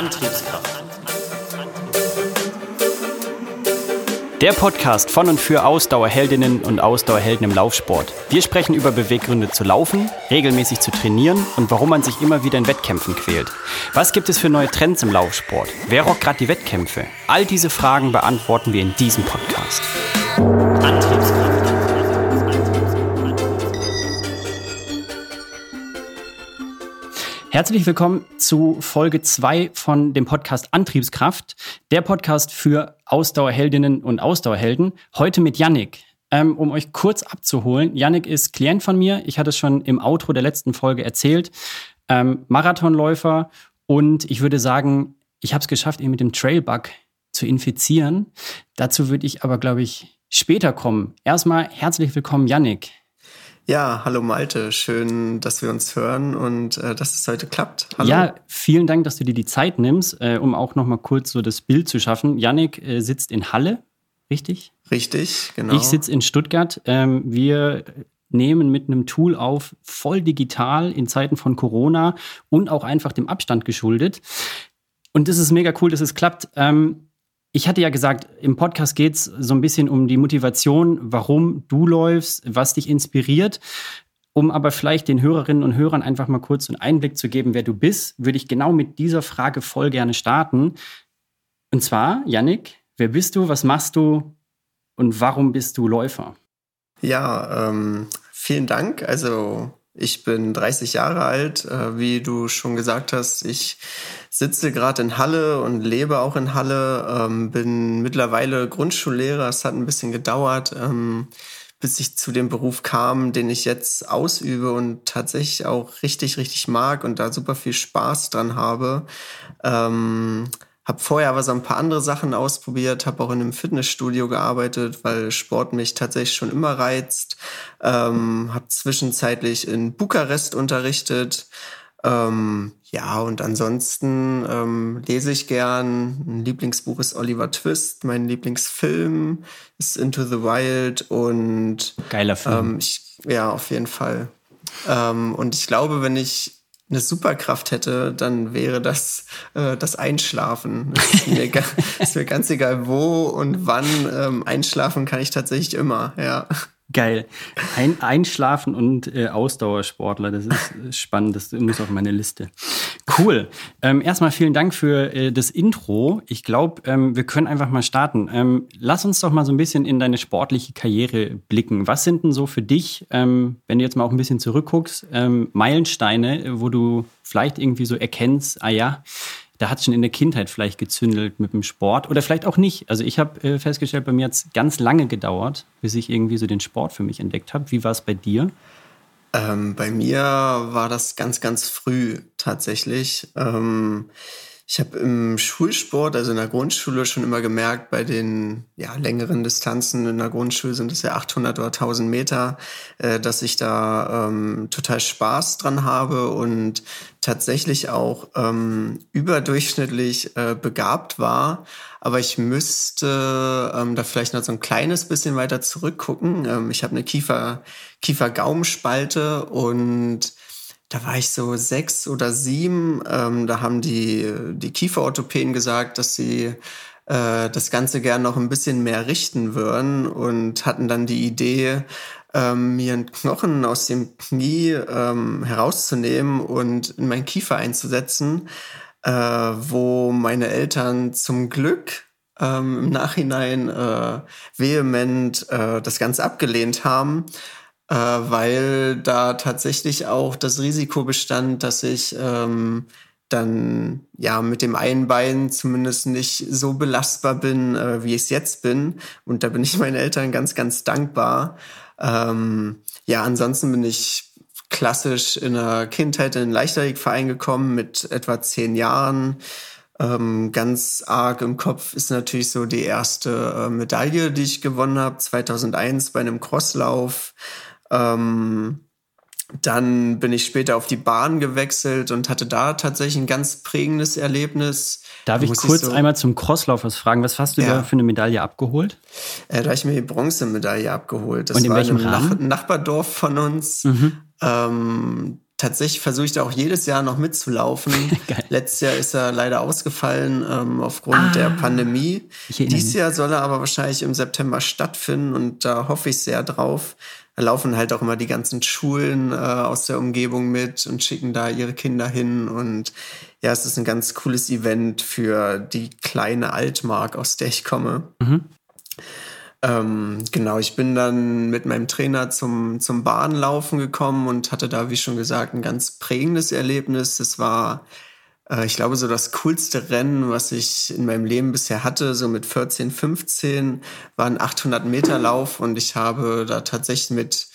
Antriebskraft. Der Podcast von und für Ausdauerheldinnen und Ausdauerhelden im Laufsport. Wir sprechen über Beweggründe zu laufen, regelmäßig zu trainieren und warum man sich immer wieder in Wettkämpfen quält. Was gibt es für neue Trends im Laufsport? Wer rockt gerade die Wettkämpfe? All diese Fragen beantworten wir in diesem Podcast. Herzlich willkommen zu Folge 2 von dem Podcast Antriebskraft, der Podcast für Ausdauerheldinnen und Ausdauerhelden. Heute mit Yannick. Ähm, um euch kurz abzuholen, Yannick ist Klient von mir. Ich hatte es schon im Outro der letzten Folge erzählt. Ähm, Marathonläufer und ich würde sagen, ich habe es geschafft, ihn mit dem Trailbug zu infizieren. Dazu würde ich aber, glaube ich, später kommen. Erstmal herzlich willkommen, Yannick. Ja, hallo Malte, schön, dass wir uns hören und äh, dass es heute klappt. Hallo. Ja, vielen Dank, dass du dir die Zeit nimmst, äh, um auch noch mal kurz so das Bild zu schaffen. Yannick äh, sitzt in Halle, richtig? Richtig, genau. Ich sitze in Stuttgart. Ähm, wir nehmen mit einem Tool auf, voll digital in Zeiten von Corona und auch einfach dem Abstand geschuldet. Und das ist mega cool, dass es klappt. Ähm, ich hatte ja gesagt, im Podcast geht es so ein bisschen um die Motivation, warum du läufst, was dich inspiriert. Um aber vielleicht den Hörerinnen und Hörern einfach mal kurz einen Einblick zu geben, wer du bist, würde ich genau mit dieser Frage voll gerne starten. Und zwar, Yannick, wer bist du, was machst du und warum bist du Läufer? Ja, ähm, vielen Dank. Also ich bin 30 Jahre alt, äh, wie du schon gesagt hast. Ich sitze gerade in Halle und lebe auch in Halle, ähm, bin mittlerweile Grundschullehrer. Es hat ein bisschen gedauert, ähm, bis ich zu dem Beruf kam, den ich jetzt ausübe und tatsächlich auch richtig, richtig mag und da super viel Spaß dran habe. Habe vorher aber so ein paar andere Sachen ausprobiert, habe auch in einem Fitnessstudio gearbeitet, weil Sport mich tatsächlich schon immer reizt. Ähm, habe zwischenzeitlich in Bukarest unterrichtet. Ähm, ja, und ansonsten ähm, lese ich gern. Ein Lieblingsbuch ist Oliver Twist. Mein Lieblingsfilm ist Into the Wild und geiler Film. Ähm, ich, ja, auf jeden Fall. Ähm, und ich glaube, wenn ich eine Superkraft hätte, dann wäre das äh, das Einschlafen. Das ist, mir ist mir ganz egal, wo und wann. Ähm, einschlafen kann ich tatsächlich immer, ja. Geil. Ein, Einschlafen und äh, Ausdauersportler, das ist äh, spannend, das muss auf meine Liste. Cool. Ähm, erstmal vielen Dank für äh, das Intro. Ich glaube, ähm, wir können einfach mal starten. Ähm, lass uns doch mal so ein bisschen in deine sportliche Karriere blicken. Was sind denn so für dich, ähm, wenn du jetzt mal auch ein bisschen zurückguckst, ähm, Meilensteine, wo du vielleicht irgendwie so erkennst, ah ja, da hat es schon in der Kindheit vielleicht gezündelt mit dem Sport oder vielleicht auch nicht. Also ich habe äh, festgestellt, bei mir hat es ganz lange gedauert, bis ich irgendwie so den Sport für mich entdeckt habe. Wie war es bei dir? Ähm, bei mir war das ganz, ganz früh tatsächlich. Ähm, ich habe im Schulsport, also in der Grundschule, schon immer gemerkt, bei den ja, längeren Distanzen in der Grundschule sind es ja 800 oder 1000 Meter, äh, dass ich da ähm, total Spaß dran habe und tatsächlich auch ähm, überdurchschnittlich äh, begabt war. Aber ich müsste ähm, da vielleicht noch so ein kleines bisschen weiter zurückgucken. Ähm, ich habe eine Kiefer, Kiefer-Gaumenspalte und da war ich so sechs oder sieben. Ähm, da haben die, die Kieferorthopäden gesagt, dass sie äh, das Ganze gern noch ein bisschen mehr richten würden und hatten dann die Idee, ähm, mir einen Knochen aus dem Knie ähm, herauszunehmen und in meinen Kiefer einzusetzen, äh, wo meine Eltern zum Glück ähm, im Nachhinein äh, vehement äh, das Ganze abgelehnt haben äh, weil da tatsächlich auch das Risiko bestand, dass ich ähm, dann ja mit dem einen Bein zumindest nicht so belastbar bin, äh, wie ich es jetzt bin. Und da bin ich meinen Eltern ganz, ganz dankbar. Ähm, ja, ansonsten bin ich klassisch in der Kindheit in den Leichtathletikverein gekommen mit etwa zehn Jahren. Ähm, ganz arg im Kopf ist natürlich so die erste äh, Medaille, die ich gewonnen habe, 2001 bei einem Crosslauf. Ähm, dann bin ich später auf die Bahn gewechselt und hatte da tatsächlich ein ganz prägendes Erlebnis. Darf ich kurz ich so, einmal zum Crosslauf was fragen? Was hast du ja. da für eine Medaille abgeholt? Äh, da habe ich mir die Bronzemedaille abgeholt. Das und in war welchem in einem Nach Nachbardorf von uns. Mhm. Ähm, tatsächlich versuche ich da auch jedes Jahr noch mitzulaufen. Letztes Jahr ist er leider ausgefallen ähm, aufgrund ah, der Pandemie. Dieses Jahr soll er aber wahrscheinlich im September stattfinden und da hoffe ich sehr drauf. Da laufen halt auch immer die ganzen Schulen äh, aus der Umgebung mit und schicken da ihre Kinder hin. Und ja, es ist ein ganz cooles Event für die kleine Altmark, aus der ich komme. Mhm. Ähm, genau, ich bin dann mit meinem Trainer zum, zum Bahnlaufen gekommen und hatte da, wie schon gesagt, ein ganz prägendes Erlebnis. Das war, ich glaube, so das coolste Rennen, was ich in meinem Leben bisher hatte. So mit 14, 15 war ein 800 Meter Lauf und ich habe da tatsächlich mit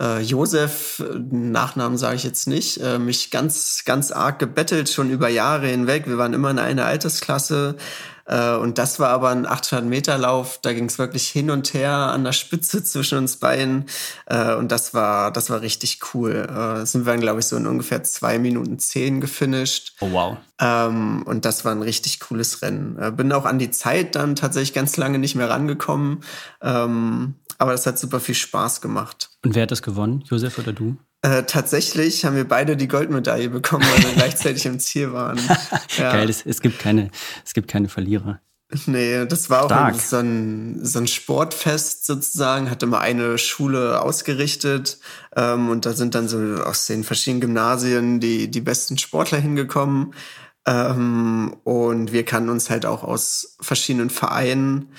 äh, Josef, Nachnamen sage ich jetzt nicht, äh, mich ganz, ganz arg gebettelt, schon über Jahre hinweg. Wir waren immer in einer Altersklasse. Äh, und das war aber ein 800 Meter Lauf. Da ging es wirklich hin und her an der Spitze zwischen uns beiden. Äh, und das war, das war richtig cool. Äh, sind wir dann, glaube ich, so in ungefähr zwei Minuten zehn gefinisht. Oh wow. Ähm, und das war ein richtig cooles Rennen. bin auch an die Zeit dann tatsächlich ganz lange nicht mehr rangekommen. Ähm, aber das hat super viel Spaß gemacht. Und wer hat das gewonnen, Josef oder du? Äh, tatsächlich haben wir beide die Goldmedaille bekommen, weil wir gleichzeitig im Ziel waren. Ja. Geil, es, es, gibt keine, es gibt keine Verlierer. Nee, das war auch so ein, so ein Sportfest sozusagen, hatte mal eine Schule ausgerichtet ähm, und da sind dann so aus den verschiedenen Gymnasien die, die besten Sportler hingekommen. Ähm, und wir kannten uns halt auch aus verschiedenen Vereinen.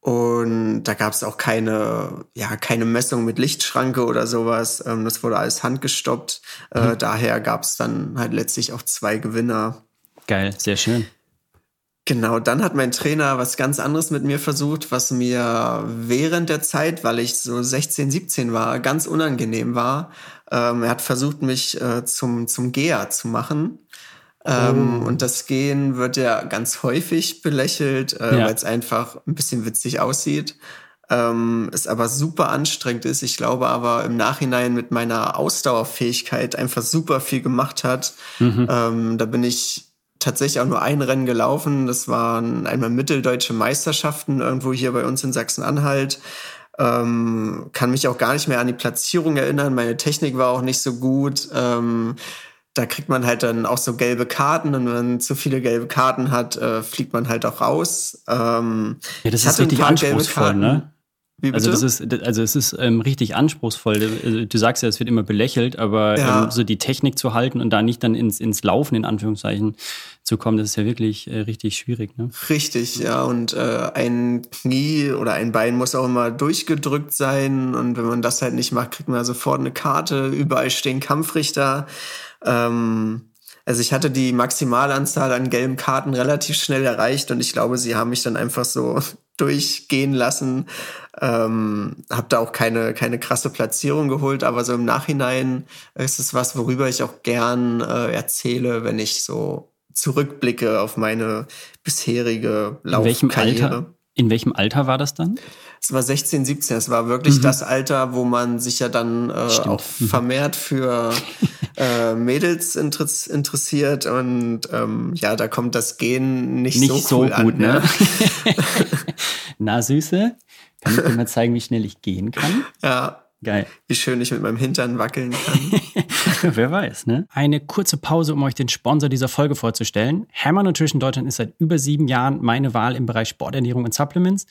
Und da gab es auch keine, ja, keine Messung mit Lichtschranke oder sowas. Ähm, das wurde alles handgestoppt. Äh, mhm. Daher gab es dann halt letztlich auch zwei Gewinner. Geil, sehr schön. Genau, dann hat mein Trainer was ganz anderes mit mir versucht, was mir während der Zeit, weil ich so 16, 17 war, ganz unangenehm war. Ähm, er hat versucht, mich äh, zum, zum Geher zu machen. Ähm, oh. Und das Gehen wird ja ganz häufig belächelt, äh, ja. weil es einfach ein bisschen witzig aussieht. Ähm, es aber super anstrengend ist. Ich glaube aber im Nachhinein mit meiner Ausdauerfähigkeit einfach super viel gemacht hat. Mhm. Ähm, da bin ich tatsächlich auch nur ein Rennen gelaufen. Das waren einmal mitteldeutsche Meisterschaften irgendwo hier bei uns in Sachsen-Anhalt. Ähm, kann mich auch gar nicht mehr an die Platzierung erinnern. Meine Technik war auch nicht so gut. Ähm, da kriegt man halt dann auch so gelbe Karten und wenn man zu viele gelbe Karten hat, äh, fliegt man halt auch raus. Ähm, ja, das ist richtig anspruchsvoll, ne? Also das ist, also es ist ähm, richtig anspruchsvoll. Du, du sagst ja, es wird immer belächelt, aber ja. ähm, so die Technik zu halten und da nicht dann ins, ins Laufen in Anführungszeichen zu kommen, das ist ja wirklich äh, richtig schwierig. Ne? Richtig, ja. Und äh, ein Knie oder ein Bein muss auch immer durchgedrückt sein. Und wenn man das halt nicht macht, kriegt man sofort eine Karte. Überall stehen Kampfrichter. Ähm, also ich hatte die Maximalanzahl an gelben Karten relativ schnell erreicht und ich glaube, sie haben mich dann einfach so durchgehen lassen. Ähm, habe da auch keine, keine krasse Platzierung geholt, aber so im Nachhinein ist es was, worüber ich auch gern äh, erzähle, wenn ich so zurückblicke auf meine bisherige Laufkarriere. In welchem Alter, in welchem Alter war das dann? Es war 16, 17. Es war wirklich mhm. das Alter, wo man sich ja dann äh, auch mhm. vermehrt für äh, Mädels interessiert und ähm, ja, da kommt das Gen nicht, nicht so, cool so gut, an, ne? ne? Na, Süße, kann ich dir mal zeigen, wie schnell ich gehen kann? Ja. Geil. Wie schön ich mit meinem Hintern wackeln kann. Wer weiß, ne? Eine kurze Pause, um euch den Sponsor dieser Folge vorzustellen. Hammer Nutrition Deutschland ist seit über sieben Jahren meine Wahl im Bereich Sporternährung und Supplements.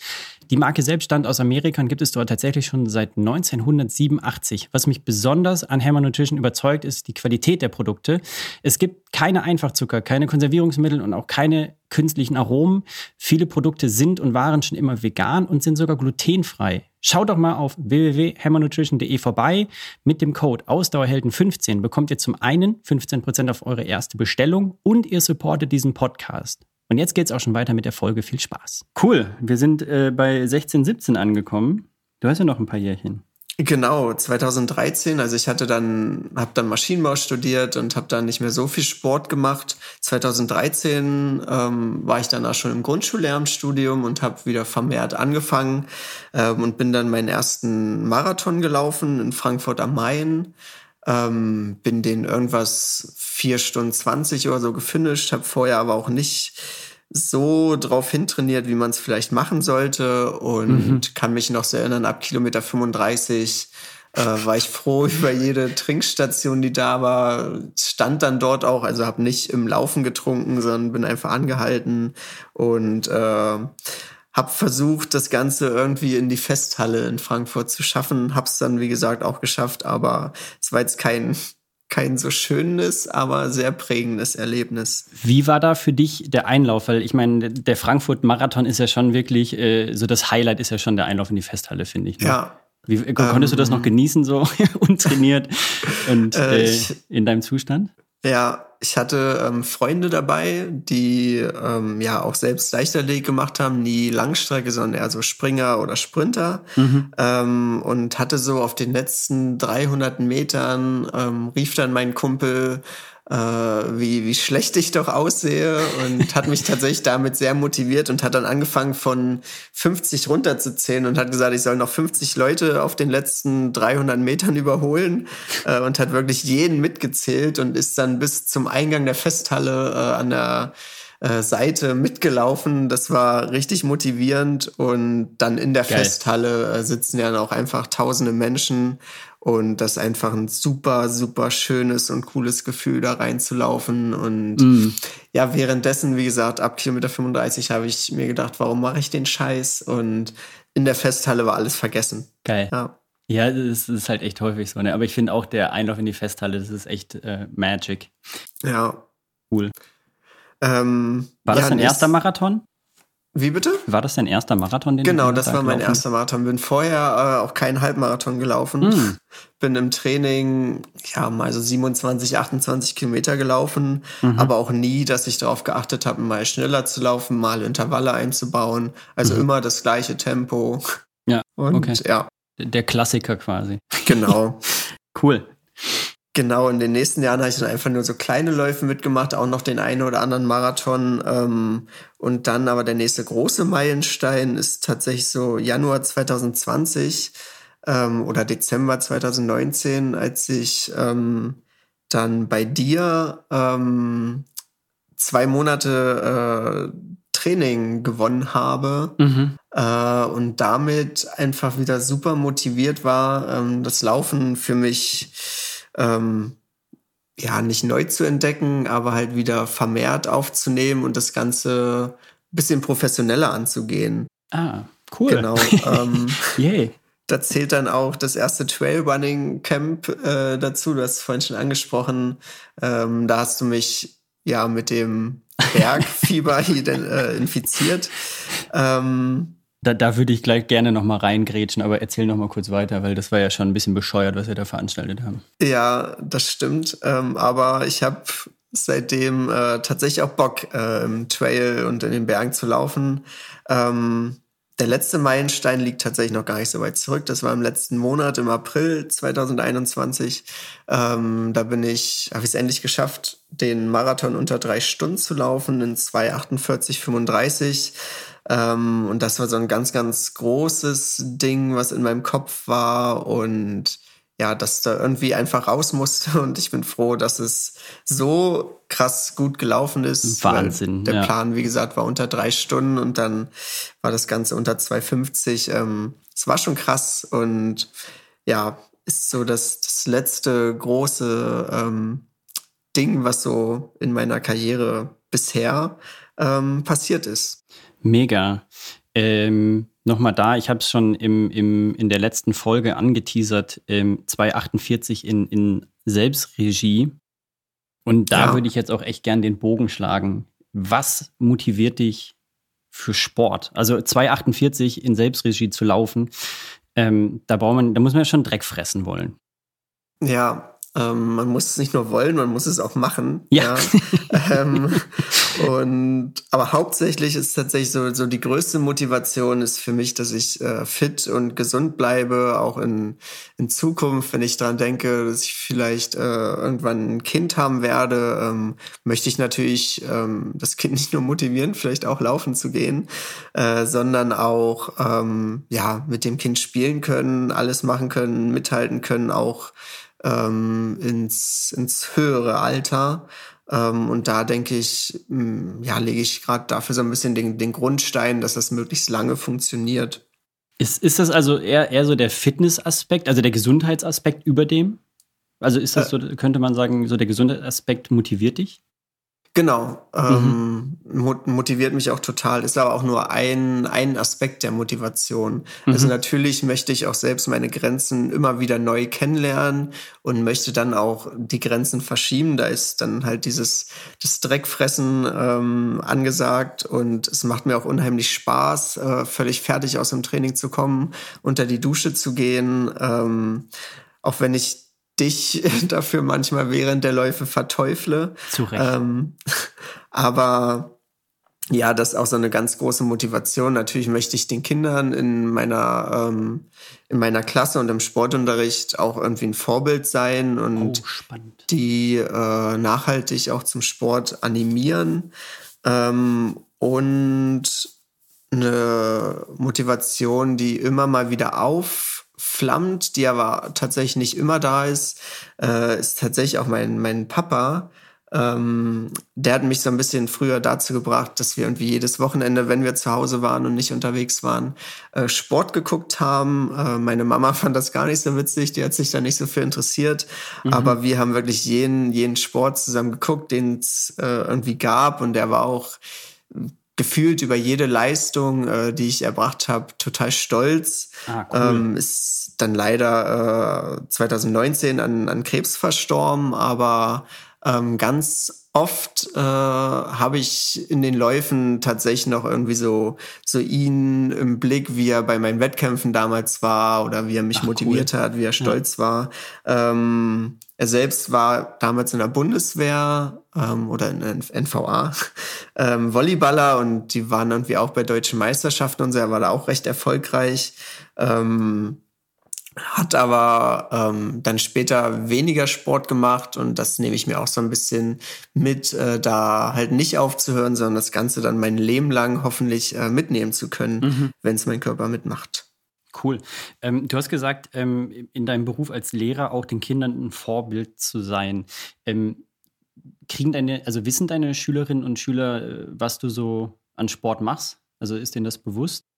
Die Marke selbst stammt aus Amerika und gibt es dort tatsächlich schon seit 1987. Was mich besonders an Hammer Nutrition überzeugt, ist die Qualität der Produkte. Es gibt keine Einfachzucker, keine Konservierungsmittel und auch keine künstlichen Aromen. Viele Produkte sind und waren schon immer vegan und sind sogar glutenfrei. Schaut doch mal auf www.hammernutrition.de vorbei. Mit dem Code Ausdauerhelden15 bekommt ihr zum einen 15% auf eure erste Bestellung und ihr supportet diesen Podcast. Und jetzt geht's auch schon weiter mit der Folge. Viel Spaß. Cool, wir sind äh, bei 16, 17 angekommen. Du hast ja noch ein paar Jährchen. Genau, 2013. Also ich hatte dann, habe dann Maschinenbau studiert und habe dann nicht mehr so viel Sport gemacht. 2013 ähm, war ich dann auch schon im Grundschullehramtsstudium und habe wieder vermehrt angefangen ähm, und bin dann meinen ersten Marathon gelaufen in Frankfurt am Main. Ähm, bin den irgendwas vier Stunden 20 oder so gefinisht, habe vorher aber auch nicht so drauf hintrainiert, wie man es vielleicht machen sollte und mhm. kann mich noch sehr erinnern, ab Kilometer 35 äh, war ich froh über jede Trinkstation, die da war. Stand dann dort auch, also habe nicht im Laufen getrunken, sondern bin einfach angehalten und äh, habe versucht, das Ganze irgendwie in die Festhalle in Frankfurt zu schaffen. Hab's dann, wie gesagt, auch geschafft, aber es war jetzt kein kein so schönes, aber sehr prägendes Erlebnis. Wie war da für dich der Einlauf? Weil ich meine, der Frankfurt-Marathon ist ja schon wirklich, äh, so das Highlight ist ja schon der Einlauf in die Festhalle, finde ich. Ne? Ja. Wie, konntest ähm, du das noch ähm. genießen, so untrainiert und äh, äh, in deinem Zustand? Ja, ich hatte ähm, Freunde dabei, die ähm, ja auch selbst Leichtathletik gemacht haben, nie Langstrecke, sondern eher so Springer oder Sprinter. Mhm. Ähm, und hatte so auf den letzten 300 Metern, ähm, rief dann mein Kumpel, äh, wie, wie schlecht ich doch aussehe und hat mich tatsächlich damit sehr motiviert und hat dann angefangen von 50 runterzuzählen und hat gesagt, ich soll noch 50 Leute auf den letzten 300 Metern überholen äh, und hat wirklich jeden mitgezählt und ist dann bis zum Eingang der Festhalle äh, an der äh, Seite mitgelaufen. Das war richtig motivierend und dann in der Geil. Festhalle äh, sitzen ja auch einfach tausende Menschen und das ist einfach ein super, super schönes und cooles Gefühl, da reinzulaufen. Und mm. ja, währenddessen, wie gesagt, ab Kilometer 35 habe ich mir gedacht, warum mache ich den Scheiß? Und in der Festhalle war alles vergessen. Geil. Ja. Ja, es ist halt echt häufig so, ne? Aber ich finde auch der Einlauf in die Festhalle, das ist echt äh, Magic. Ja. Cool. Ähm, War das ja, dein erster Marathon? Wie bitte? War das dein erster Marathon? Den genau, das war mein erster Marathon. Bin vorher äh, auch keinen Halbmarathon gelaufen. Mm. Bin im Training ja mal so 27, 28 Kilometer gelaufen, mhm. aber auch nie, dass ich darauf geachtet habe, mal schneller zu laufen, mal Intervalle einzubauen. Also mhm. immer das gleiche Tempo. Ja, Und okay. ja. Der Klassiker quasi. Genau. cool. Genau, in den nächsten Jahren habe ich dann einfach nur so kleine Läufe mitgemacht, auch noch den einen oder anderen Marathon. Ähm, und dann aber der nächste große Meilenstein ist tatsächlich so Januar 2020 ähm, oder Dezember 2019, als ich ähm, dann bei dir ähm, zwei Monate äh, Training gewonnen habe mhm. äh, und damit einfach wieder super motiviert war, ähm, das Laufen für mich ähm, ja, nicht neu zu entdecken, aber halt wieder vermehrt aufzunehmen und das Ganze ein bisschen professioneller anzugehen. Ah, cool. Genau. Ähm, Yay. Da zählt dann auch das erste Trailrunning Camp äh, dazu. Du hast es vorhin schon angesprochen. Ähm, da hast du mich ja mit dem Bergfieber äh, infiziert. Ähm, da, da würde ich gleich gerne noch mal reingrätschen, aber erzähl noch mal kurz weiter, weil das war ja schon ein bisschen bescheuert, was wir da veranstaltet haben. Ja, das stimmt. Ähm, aber ich habe seitdem äh, tatsächlich auch Bock, äh, im Trail und in den Bergen zu laufen. Ähm, der letzte Meilenstein liegt tatsächlich noch gar nicht so weit zurück. Das war im letzten Monat, im April 2021. Ähm, da bin ich, habe ich es endlich geschafft, den Marathon unter drei Stunden zu laufen in 2,48,35. Ähm, und das war so ein ganz, ganz großes Ding, was in meinem Kopf war und ja, dass da irgendwie einfach raus musste und ich bin froh, dass es so krass gut gelaufen ist. Wahnsinn. Der ja. Plan, wie gesagt, war unter drei Stunden und dann war das Ganze unter 2,50. Ähm, es war schon krass und ja, ist so das, das letzte große ähm, Ding, was so in meiner Karriere bisher ähm, passiert ist. Mega. Ähm, Nochmal da, ich habe es schon im, im, in der letzten Folge angeteasert, ähm, 248 in, in Selbstregie. Und da ja. würde ich jetzt auch echt gern den Bogen schlagen. Was motiviert dich für Sport? Also 248 in Selbstregie zu laufen, ähm, da braucht man, da muss man ja schon Dreck fressen wollen. Ja, ähm, man muss es nicht nur wollen, man muss es auch machen. Ja. ja. ähm, und aber hauptsächlich ist tatsächlich so, so die größte Motivation ist für mich, dass ich äh, fit und gesund bleibe, auch in, in Zukunft, wenn ich daran denke, dass ich vielleicht äh, irgendwann ein Kind haben werde, ähm, möchte ich natürlich ähm, das Kind nicht nur motivieren, vielleicht auch laufen zu gehen, äh, sondern auch ähm, ja mit dem Kind spielen können, alles machen können, mithalten können, auch ähm, ins, ins höhere Alter. Ähm, und da denke ich, mh, hm, ja, lege ich gerade dafür so ein bisschen den, den Grundstein, dass das möglichst lange funktioniert. Ist, ist das also eher, eher so der Fitnessaspekt, also der Gesundheitsaspekt über dem? Also ist das äh. so, könnte man sagen, so der Gesundheitsaspekt motiviert dich? Genau, ähm, mhm. motiviert mich auch total. Ist aber auch nur ein, ein Aspekt der Motivation. Mhm. Also natürlich möchte ich auch selbst meine Grenzen immer wieder neu kennenlernen und möchte dann auch die Grenzen verschieben. Da ist dann halt dieses das Dreckfressen ähm, angesagt und es macht mir auch unheimlich Spaß, äh, völlig fertig aus dem Training zu kommen, unter die Dusche zu gehen. Ähm, auch wenn ich dich dafür manchmal während der Läufe verteufle. Zu Recht. Ähm, aber ja, das ist auch so eine ganz große Motivation. Natürlich möchte ich den Kindern in meiner, ähm, in meiner Klasse und im Sportunterricht auch irgendwie ein Vorbild sein und oh, die äh, nachhaltig auch zum Sport animieren. Ähm, und eine Motivation, die immer mal wieder auf flammt, die aber tatsächlich nicht immer da ist, äh, ist tatsächlich auch mein, mein Papa. Ähm, der hat mich so ein bisschen früher dazu gebracht, dass wir irgendwie jedes Wochenende, wenn wir zu Hause waren und nicht unterwegs waren, äh, Sport geguckt haben. Äh, meine Mama fand das gar nicht so witzig, die hat sich da nicht so für interessiert. Mhm. Aber wir haben wirklich jeden, jeden Sport zusammen geguckt, den es äh, irgendwie gab. Und der war auch gefühlt über jede Leistung, äh, die ich erbracht habe, total stolz. Ah, cool. ähm, ist dann leider äh, 2019 an, an Krebs verstorben, aber ähm, ganz oft äh, habe ich in den Läufen tatsächlich noch irgendwie so, so ihn im Blick, wie er bei meinen Wettkämpfen damals war oder wie er mich Ach, motiviert cool. hat, wie er stolz ja. war. Ähm, er selbst war damals in der Bundeswehr ähm, oder in der NVA ähm, Volleyballer und die waren irgendwie auch bei deutschen Meisterschaften und so. Er war da auch recht erfolgreich. Ähm, hat aber ähm, dann später weniger Sport gemacht und das nehme ich mir auch so ein bisschen mit, äh, da halt nicht aufzuhören, sondern das Ganze dann mein Leben lang hoffentlich äh, mitnehmen zu können, mhm. wenn es mein Körper mitmacht. Cool. Ähm, du hast gesagt, ähm, in deinem Beruf als Lehrer auch den Kindern ein Vorbild zu sein. Ähm, kriegen deine, also wissen deine Schülerinnen und Schüler, äh, was du so an Sport machst? Also ist denen das bewusst?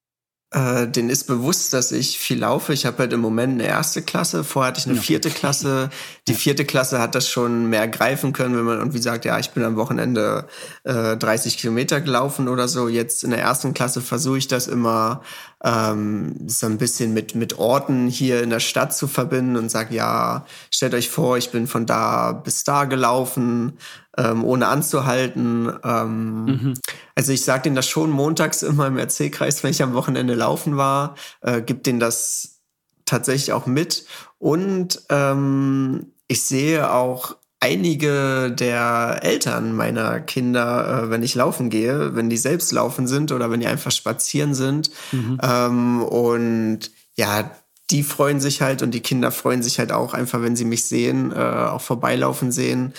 Äh, den ist bewusst, dass ich viel laufe. Ich habe halt im Moment eine erste Klasse, vorher hatte ich eine vierte Klasse. Die vierte Klasse hat das schon mehr greifen können, wenn man irgendwie sagt, ja, ich bin am Wochenende äh, 30 Kilometer gelaufen oder so. Jetzt in der ersten Klasse versuche ich das immer ähm, so ein bisschen mit, mit Orten hier in der Stadt zu verbinden und sage, ja, stellt euch vor, ich bin von da bis da gelaufen, ähm, ohne anzuhalten. Ähm, mhm. Also ich sage denen das schon montags immer im Erzählkreis, wenn ich am Wochenende laufen war, äh, gibt denen das tatsächlich auch mit. Und ähm, ich sehe auch einige der Eltern meiner Kinder, äh, wenn ich laufen gehe, wenn die selbst laufen sind oder wenn die einfach spazieren sind. Mhm. Ähm, und ja, die freuen sich halt und die Kinder freuen sich halt auch einfach, wenn sie mich sehen, äh, auch vorbeilaufen sehen.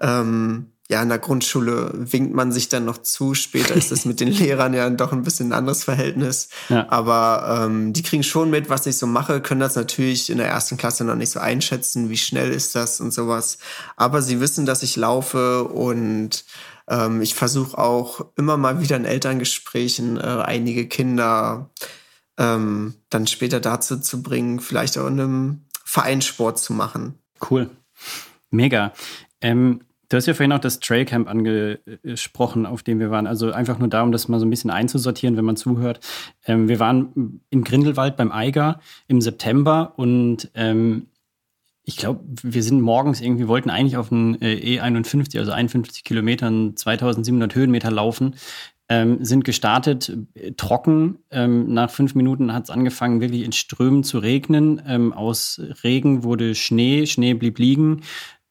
Ähm, ja, in der Grundschule winkt man sich dann noch zu. Später ist das mit den Lehrern ja doch ein bisschen ein anderes Verhältnis. Ja. Aber ähm, die kriegen schon mit, was ich so mache, können das natürlich in der ersten Klasse noch nicht so einschätzen, wie schnell ist das und sowas. Aber sie wissen, dass ich laufe und ähm, ich versuche auch immer mal wieder in Elterngesprächen äh, einige Kinder ähm, dann später dazu zu bringen, vielleicht auch in einem Vereinssport zu machen. Cool. Mega. Ähm, Du hast ja vorhin auch das Trailcamp angesprochen, auf dem wir waren. Also einfach nur darum, das mal so ein bisschen einzusortieren, wenn man zuhört. Ähm, wir waren im Grindelwald beim Eiger im September und ähm, ich glaube, wir sind morgens irgendwie, wollten eigentlich auf den äh, E51, also 51 Kilometern, 2700 Höhenmeter laufen. Ähm, sind gestartet, äh, trocken. Ähm, nach fünf Minuten hat es angefangen, wirklich in Strömen zu regnen. Ähm, aus Regen wurde Schnee, Schnee blieb liegen.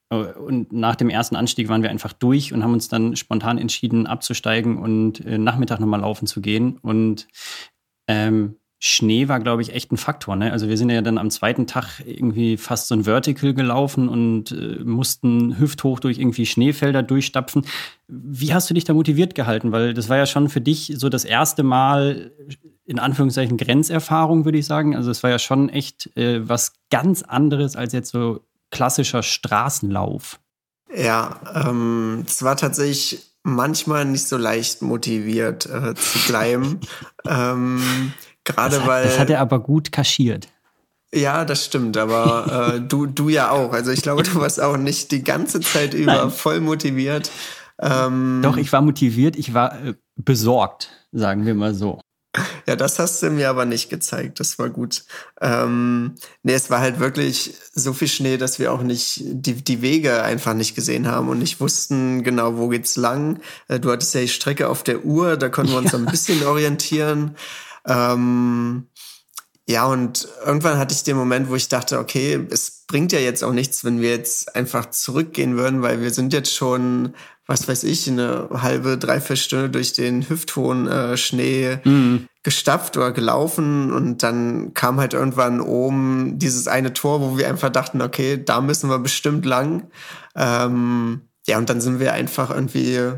Äh, und nach dem ersten Anstieg waren wir einfach durch und haben uns dann spontan entschieden, abzusteigen und äh, Nachmittag nochmal laufen zu gehen. Und ähm, Schnee war, glaube ich, echt ein Faktor. Ne? Also wir sind ja dann am zweiten Tag irgendwie fast so ein Vertical gelaufen und äh, mussten hüfthoch durch irgendwie Schneefelder durchstapfen. Wie hast du dich da motiviert gehalten? Weil das war ja schon für dich so das erste Mal in Anführungszeichen Grenzerfahrung, würde ich sagen. Also es war ja schon echt äh, was ganz anderes als jetzt so klassischer Straßenlauf? Ja, ähm, es war tatsächlich manchmal nicht so leicht motiviert äh, zu bleiben. ähm, Gerade weil. Das hat er aber gut kaschiert. Ja, das stimmt, aber äh, du, du ja auch. Also ich glaube, du warst auch nicht die ganze Zeit über Nein. voll motiviert. Ähm, Doch, ich war motiviert, ich war äh, besorgt, sagen wir mal so. Ja, das hast du mir aber nicht gezeigt. Das war gut. Ähm, nee, es war halt wirklich so viel Schnee, dass wir auch nicht die, die Wege einfach nicht gesehen haben und nicht wussten genau, wo geht's lang. Äh, du hattest ja die Strecke auf der Uhr, da konnten wir uns ja. ein bisschen orientieren. Ähm, ja, und irgendwann hatte ich den Moment, wo ich dachte, okay, es bringt ja jetzt auch nichts, wenn wir jetzt einfach zurückgehen würden, weil wir sind jetzt schon, was weiß ich, eine halbe, dreiviertel Stunde durch den hüfthohen äh, Schnee mhm. gestapft oder gelaufen und dann kam halt irgendwann oben dieses eine Tor, wo wir einfach dachten, okay, da müssen wir bestimmt lang. Ähm, ja, und dann sind wir einfach irgendwie,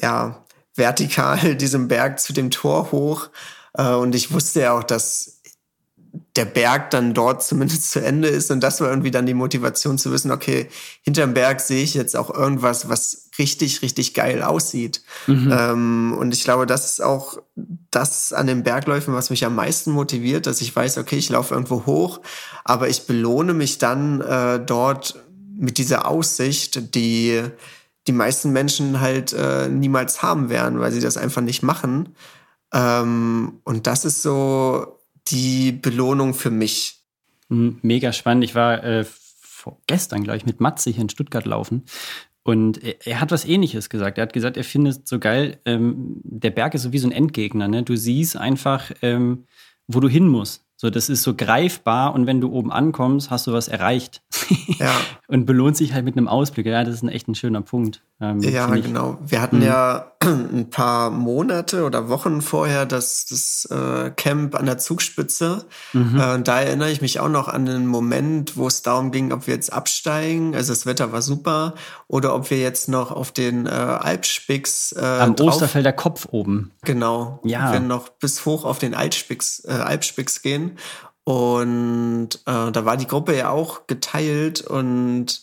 ja, vertikal diesem Berg zu dem Tor hoch. Äh, und ich wusste ja auch, dass der Berg dann dort zumindest zu Ende ist. Und das war irgendwie dann die Motivation zu wissen, okay, hinterm Berg sehe ich jetzt auch irgendwas, was richtig, richtig geil aussieht. Mhm. Ähm, und ich glaube, das ist auch das an den Bergläufen, was mich am meisten motiviert, dass ich weiß, okay, ich laufe irgendwo hoch, aber ich belohne mich dann äh, dort mit dieser Aussicht, die die meisten Menschen halt äh, niemals haben werden, weil sie das einfach nicht machen. Ähm, und das ist so die Belohnung für mich. Mega spannend. Ich war äh, gestern, glaube ich, mit Matze hier in Stuttgart laufen. Und er, hat was ähnliches gesagt. Er hat gesagt, er findet so geil, ähm, der Berg ist so wie so ein Endgegner. Ne? Du siehst einfach, ähm, wo du hin musst. So, das ist so greifbar und wenn du oben ankommst, hast du was erreicht. Ja. und belohnt sich halt mit einem Ausblick. Ja, das ist ein echt ein schöner Punkt. Ähm, ja, genau. Wir hatten mhm. ja ein paar Monate oder Wochen vorher das, das äh, Camp an der Zugspitze. Mhm. Äh, da erinnere ich mich auch noch an den Moment, wo es darum ging, ob wir jetzt absteigen. Also das Wetter war super. Oder ob wir jetzt noch auf den äh, Alpspix. Äh, Am drauf, Osterfelder Kopf oben. Genau. Ja. Ob wir noch bis hoch auf den Alpspix, äh, Alpspix gehen. Und äh, da war die Gruppe ja auch geteilt und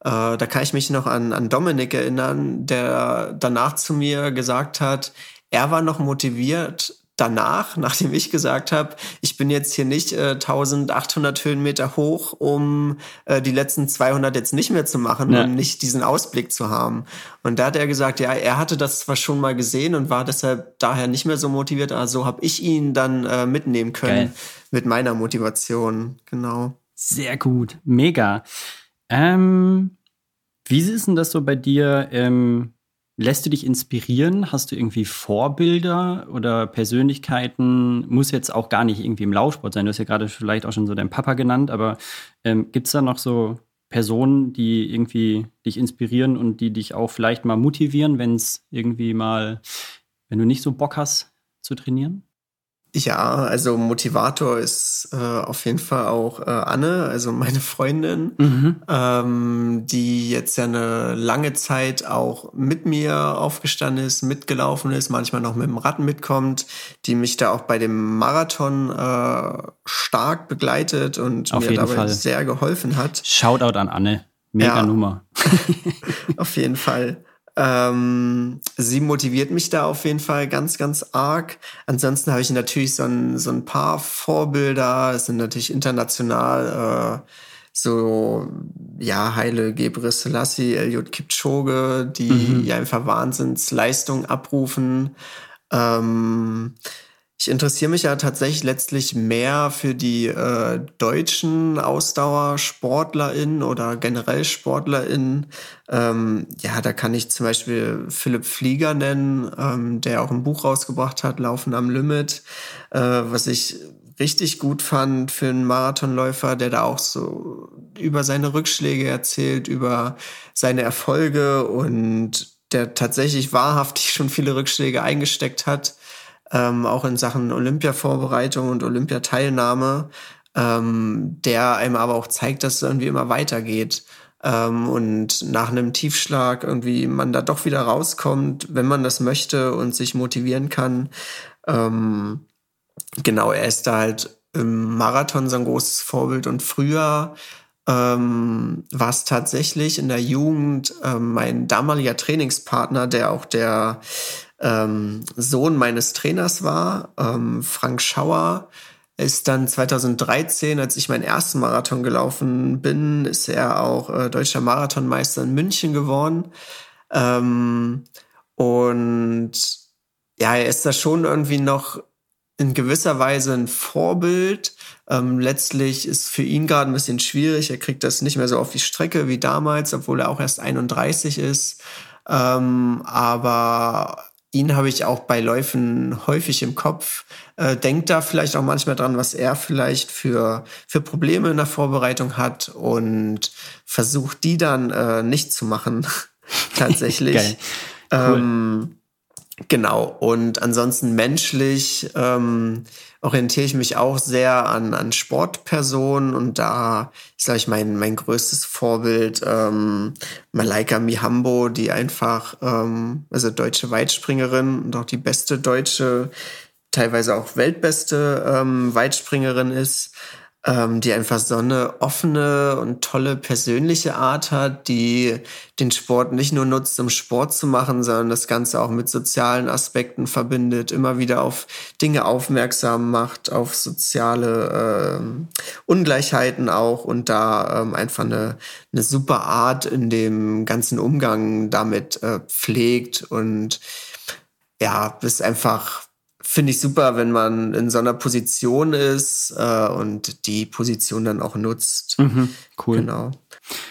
äh, da kann ich mich noch an, an Dominik erinnern, der danach zu mir gesagt hat, er war noch motiviert danach, nachdem ich gesagt habe, ich bin jetzt hier nicht äh, 1800 Höhenmeter hoch, um äh, die letzten 200 jetzt nicht mehr zu machen ja. und nicht diesen Ausblick zu haben. Und da hat er gesagt, ja, er hatte das zwar schon mal gesehen und war deshalb daher nicht mehr so motiviert, aber so habe ich ihn dann äh, mitnehmen können Geil. mit meiner Motivation. Genau. Sehr gut, mega. Ähm, wie ist denn das so bei dir? Ähm, lässt du dich inspirieren? Hast du irgendwie Vorbilder oder Persönlichkeiten? Muss jetzt auch gar nicht irgendwie im Laufsport sein. Du hast ja gerade vielleicht auch schon so deinen Papa genannt, aber ähm, gibt es da noch so Personen, die irgendwie dich inspirieren und die dich auch vielleicht mal motivieren, wenn es irgendwie mal, wenn du nicht so Bock hast zu trainieren? Ja, also Motivator ist äh, auf jeden Fall auch äh, Anne, also meine Freundin, mhm. ähm, die jetzt ja eine lange Zeit auch mit mir aufgestanden ist, mitgelaufen ist, manchmal noch mit dem Rad mitkommt, die mich da auch bei dem Marathon äh, stark begleitet und auf mir dabei Fall. sehr geholfen hat. Shoutout an Anne, mega ja. Nummer. auf jeden Fall. Ähm, sie motiviert mich da auf jeden Fall ganz, ganz arg. Ansonsten habe ich natürlich so ein, so ein paar Vorbilder. Es sind natürlich international äh, so, ja, Heile Gebre Selassie, Eliud Kipchoge, die mhm. einfach Wahnsinnsleistung abrufen. Ähm, ich interessiere mich ja tatsächlich letztlich mehr für die äh, deutschen AusdauersportlerInnen oder generell SportlerInnen. Ähm, ja, da kann ich zum Beispiel Philipp Flieger nennen, ähm, der auch ein Buch rausgebracht hat, Laufen am Limit, äh, was ich richtig gut fand für einen Marathonläufer, der da auch so über seine Rückschläge erzählt, über seine Erfolge und der tatsächlich wahrhaftig schon viele Rückschläge eingesteckt hat ähm, auch in Sachen Olympiavorbereitung und Olympiateilnahme, ähm, der einem aber auch zeigt, dass es irgendwie immer weitergeht. Ähm, und nach einem Tiefschlag irgendwie man da doch wieder rauskommt, wenn man das möchte und sich motivieren kann. Ähm, genau, er ist da halt im Marathon so ein großes Vorbild und früher ähm, war es tatsächlich in der Jugend ähm, mein damaliger Trainingspartner, der auch der ähm, Sohn meines Trainers war. Ähm, Frank Schauer ist dann 2013, als ich meinen ersten Marathon gelaufen bin, ist er auch äh, deutscher Marathonmeister in München geworden. Ähm, und ja, er ist da schon irgendwie noch in gewisser Weise ein Vorbild. Ähm, letztlich ist für ihn gerade ein bisschen schwierig. Er kriegt das nicht mehr so auf die Strecke wie damals, obwohl er auch erst 31 ist. Ähm, aber ihn habe ich auch bei Läufen häufig im Kopf. Äh, denkt da vielleicht auch manchmal dran, was er vielleicht für, für Probleme in der Vorbereitung hat und versucht die dann äh, nicht zu machen. Tatsächlich. Geil. Cool. Ähm, Genau, und ansonsten menschlich ähm, orientiere ich mich auch sehr an, an Sportpersonen. Und da ist, glaube ich, mein, mein größtes Vorbild ähm, Malaika Mihambo, die einfach, ähm, also deutsche Weitspringerin und auch die beste deutsche, teilweise auch weltbeste ähm, Weitspringerin ist ähm, die einfach so eine offene und tolle persönliche Art hat, die den Sport nicht nur nutzt, um Sport zu machen, sondern das Ganze auch mit sozialen Aspekten verbindet, immer wieder auf Dinge aufmerksam macht, auf soziale ähm, Ungleichheiten auch und da ähm, einfach eine, eine super Art in dem ganzen Umgang damit äh, pflegt und ja, ist einfach finde ich super, wenn man in so einer Position ist äh, und die Position dann auch nutzt. Mhm, cool. Genau.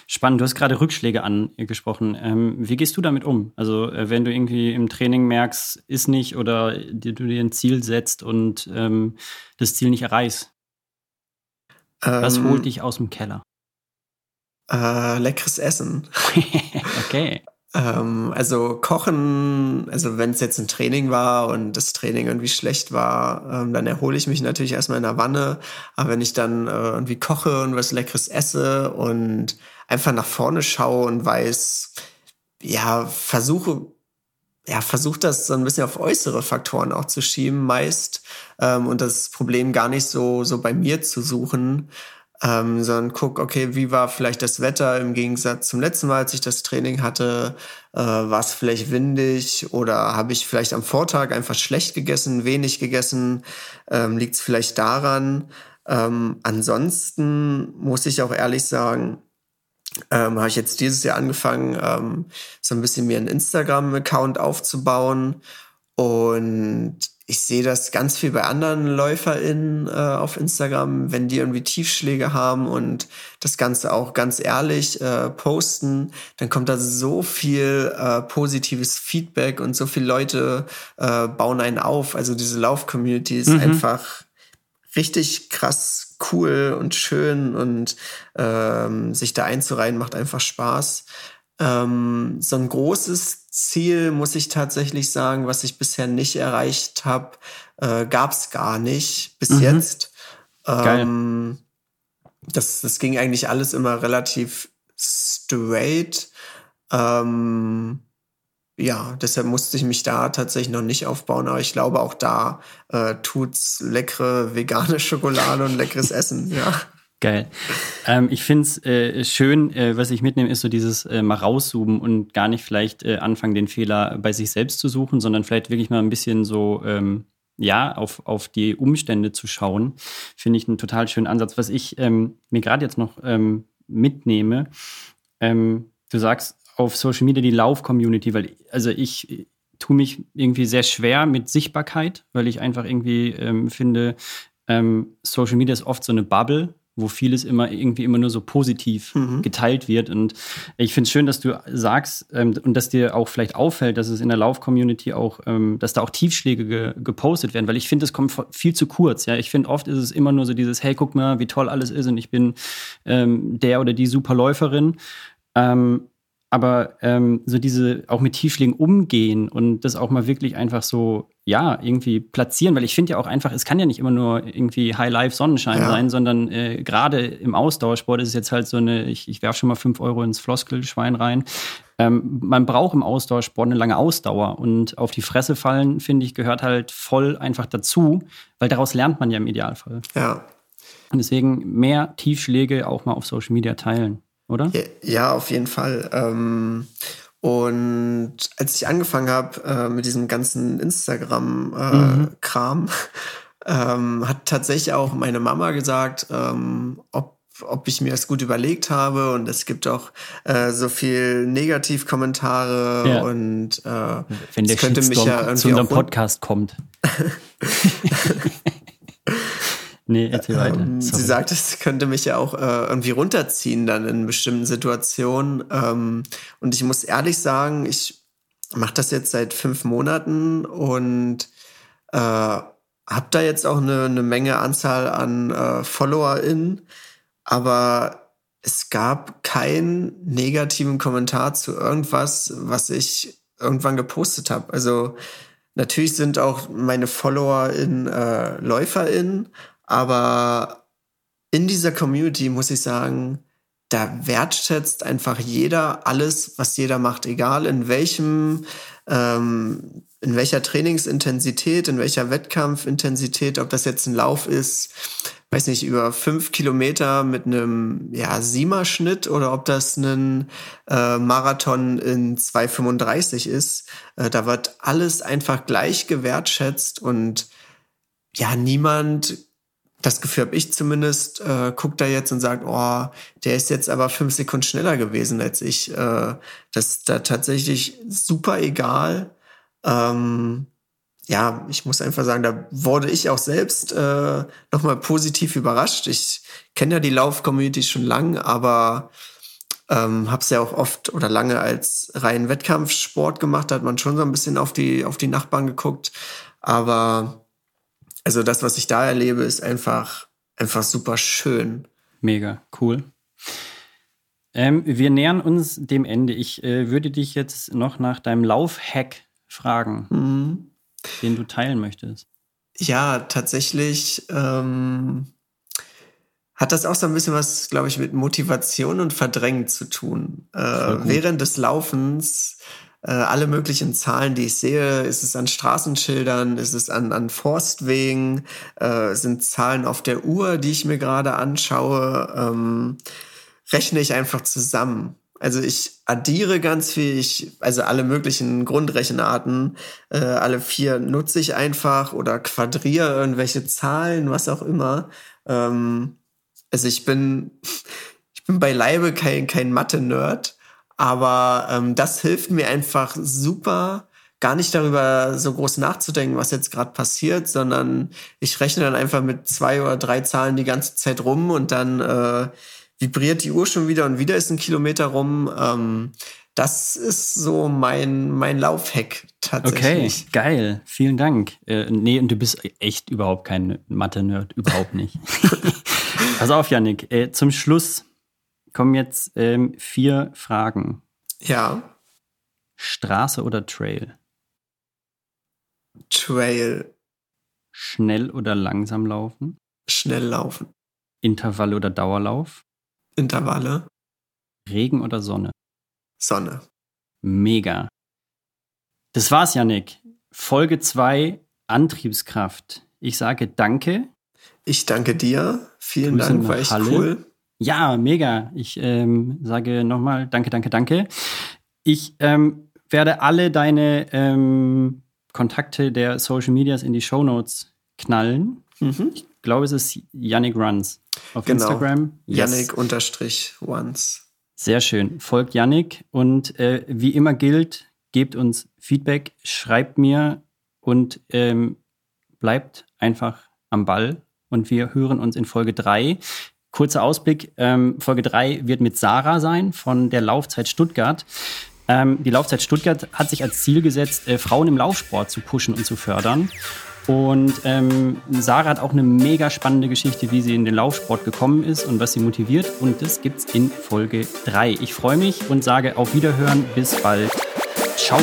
Spannend, du hast gerade Rückschläge angesprochen. Ähm, wie gehst du damit um? Also, äh, wenn du irgendwie im Training merkst, ist nicht oder du dir ein Ziel setzt und ähm, das Ziel nicht erreichst. Ähm, Was holt dich aus dem Keller? Äh, leckeres Essen. okay. Ähm, also Kochen, also wenn es jetzt ein Training war und das Training irgendwie schlecht war, ähm, dann erhole ich mich natürlich erstmal in der Wanne. Aber wenn ich dann äh, irgendwie koche und was Leckeres esse und einfach nach vorne schaue und weiß, ja, versuche, ja, versuche das so ein bisschen auf äußere Faktoren auch zu schieben meist ähm, und das Problem gar nicht so, so bei mir zu suchen, ähm, sondern guck, okay, wie war vielleicht das Wetter im Gegensatz zum letzten Mal, als ich das Training hatte? Äh, war es vielleicht windig oder habe ich vielleicht am Vortag einfach schlecht gegessen, wenig gegessen? Ähm, Liegt es vielleicht daran? Ähm, ansonsten muss ich auch ehrlich sagen, ähm, habe ich jetzt dieses Jahr angefangen, ähm, so ein bisschen mir einen Instagram-Account aufzubauen und ich sehe das ganz viel bei anderen LäuferInnen äh, auf Instagram, wenn die irgendwie Tiefschläge haben und das Ganze auch ganz ehrlich äh, posten, dann kommt da so viel äh, positives Feedback und so viele Leute äh, bauen einen auf. Also diese Lauf-Community ist mhm. einfach richtig krass cool und schön und ähm, sich da einzureihen macht einfach Spaß. Ähm, so ein großes Ziel, muss ich tatsächlich sagen, was ich bisher nicht erreicht habe, äh, gab es gar nicht bis mhm. jetzt. Ähm, das, das ging eigentlich alles immer relativ straight. Ähm, ja, deshalb musste ich mich da tatsächlich noch nicht aufbauen, aber ich glaube, auch da äh, tut's leckere vegane Schokolade und leckeres Essen, ja. Geil. Ähm, ich finde es äh, schön, äh, was ich mitnehme, ist so dieses äh, mal rauszoomen und gar nicht vielleicht äh, anfangen, den Fehler bei sich selbst zu suchen, sondern vielleicht wirklich mal ein bisschen so, ähm, ja, auf, auf die Umstände zu schauen. Finde ich einen total schönen Ansatz. Was ich ähm, mir gerade jetzt noch ähm, mitnehme, ähm, du sagst auf Social Media die Lauf-Community, weil, also ich äh, tue mich irgendwie sehr schwer mit Sichtbarkeit, weil ich einfach irgendwie ähm, finde, Social Media ist oft so eine Bubble, wo vieles immer irgendwie immer nur so positiv mhm. geteilt wird. Und ich finde es schön, dass du sagst ähm, und dass dir auch vielleicht auffällt, dass es in der Lauf-Community auch, ähm, dass da auch Tiefschläge ge gepostet werden, weil ich finde, es kommt viel zu kurz. Ja, ich finde, oft ist es immer nur so dieses, hey, guck mal, wie toll alles ist und ich bin ähm, der oder die Superläuferin. Ähm, aber ähm, so diese auch mit Tiefschlägen umgehen und das auch mal wirklich einfach so, ja, irgendwie platzieren, weil ich finde ja auch einfach, es kann ja nicht immer nur irgendwie High-Life-Sonnenschein ja. sein, sondern äh, gerade im Ausdauersport ist es jetzt halt so eine, ich, ich werfe schon mal fünf Euro ins Floskelschwein rein. Ähm, man braucht im Ausdauersport eine lange Ausdauer und auf die Fresse fallen, finde ich, gehört halt voll einfach dazu, weil daraus lernt man ja im Idealfall. Ja. Und deswegen mehr Tiefschläge auch mal auf Social Media teilen oder? Ja, auf jeden Fall. Ähm, Und als ich angefangen habe äh, mit diesem ganzen Instagram-Kram, mhm. ähm, hat tatsächlich auch meine Mama gesagt, ähm, ob ob ich mir das gut überlegt habe und es gibt auch äh, so viel Negativkommentare ja. und äh, wenn der könnte mich ja irgendwie zu unserem Podcast kommt. nee, erzähl weiter. Ähm, sie sagt, es könnte mich ja auch äh, irgendwie runterziehen dann in bestimmten Situationen. Ähm, und ich muss ehrlich sagen, ich mache das jetzt seit fünf Monaten und äh, habe da jetzt auch eine, eine Menge Anzahl an äh, FollowerInnen aber es gab keinen negativen Kommentar zu irgendwas, was ich irgendwann gepostet habe. Also natürlich sind auch meine Follower in äh, LäuferInnen, aber in dieser Community muss ich sagen, da wertschätzt einfach jeder alles, was jeder macht, egal in welchem, ähm, in welcher Trainingsintensität, in welcher Wettkampfintensität, ob das jetzt ein Lauf ist, weiß nicht, über fünf Kilometer mit einem ja, Siemer-Schnitt oder ob das ein äh, Marathon in 2,35 ist. Äh, da wird alles einfach gleich gewertschätzt und ja, niemand, das Gefühl habe ich zumindest, äh, guckt da jetzt und sagt, oh, der ist jetzt aber fünf Sekunden schneller gewesen als ich. Äh, das ist da tatsächlich super egal. Ähm, ja, ich muss einfach sagen, da wurde ich auch selbst äh, nochmal positiv überrascht. Ich kenne ja die Lauf-Community schon lang, aber ähm, habe es ja auch oft oder lange als reinen Wettkampfsport gemacht. Da hat man schon so ein bisschen auf die, auf die Nachbarn geguckt. Aber also das, was ich da erlebe, ist einfach, einfach super schön. Mega, cool. Ähm, wir nähern uns dem Ende. Ich äh, würde dich jetzt noch nach deinem Lauf-Hack fragen. Mhm den du teilen möchtest? Ja, tatsächlich ähm, hat das auch so ein bisschen was, glaube ich, mit Motivation und Verdrängen zu tun. Äh, während des Laufens äh, alle möglichen Zahlen, die ich sehe, ist es an Straßenschildern, ist es an, an Forstwegen, äh, sind Zahlen auf der Uhr, die ich mir gerade anschaue, ähm, rechne ich einfach zusammen. Also ich addiere ganz viel, ich, also alle möglichen Grundrechenarten, äh, alle vier nutze ich einfach oder quadriere irgendwelche Zahlen, was auch immer. Ähm, also ich bin, ich bin beileibe kein, kein Mathe-Nerd, aber ähm, das hilft mir einfach super, gar nicht darüber so groß nachzudenken, was jetzt gerade passiert, sondern ich rechne dann einfach mit zwei oder drei Zahlen die ganze Zeit rum und dann äh, vibriert die Uhr schon wieder und wieder ist ein Kilometer rum. Ähm, das ist so mein, mein Laufhack tatsächlich. Okay, geil. Vielen Dank. Äh, nee, und du bist echt überhaupt kein Mathe-Nerd. Überhaupt nicht. Pass auf, Yannick. Äh, zum Schluss kommen jetzt ähm, vier Fragen. Ja. Straße oder Trail? Trail. Schnell oder langsam laufen? Schnell laufen. Intervall oder Dauerlauf? Intervalle. Regen oder Sonne? Sonne. Mega. Das war's, Janik. Folge 2, Antriebskraft. Ich sage danke. Ich danke dir. Vielen Grüße Dank, war echt Halle. cool. Ja, mega. Ich ähm, sage nochmal danke, danke, danke. Ich ähm, werde alle deine ähm, Kontakte der Social Medias in die Show Notes knallen. Mhm. Ich glaube, es ist Yannick Runs auf genau. Instagram. Yes. Yannick unterstrich Runs. Sehr schön. Folgt Yannick und äh, wie immer gilt, gebt uns Feedback, schreibt mir und ähm, bleibt einfach am Ball. Und wir hören uns in Folge 3. Kurzer Ausblick, ähm, Folge 3 wird mit Sarah sein von der Laufzeit Stuttgart. Ähm, die Laufzeit Stuttgart hat sich als Ziel gesetzt, äh, Frauen im Laufsport zu pushen und zu fördern. Und ähm, Sarah hat auch eine mega spannende Geschichte, wie sie in den Laufsport gekommen ist und was sie motiviert. Und das gibt's in Folge 3. Ich freue mich und sage auf Wiederhören. Bis bald. Ciao.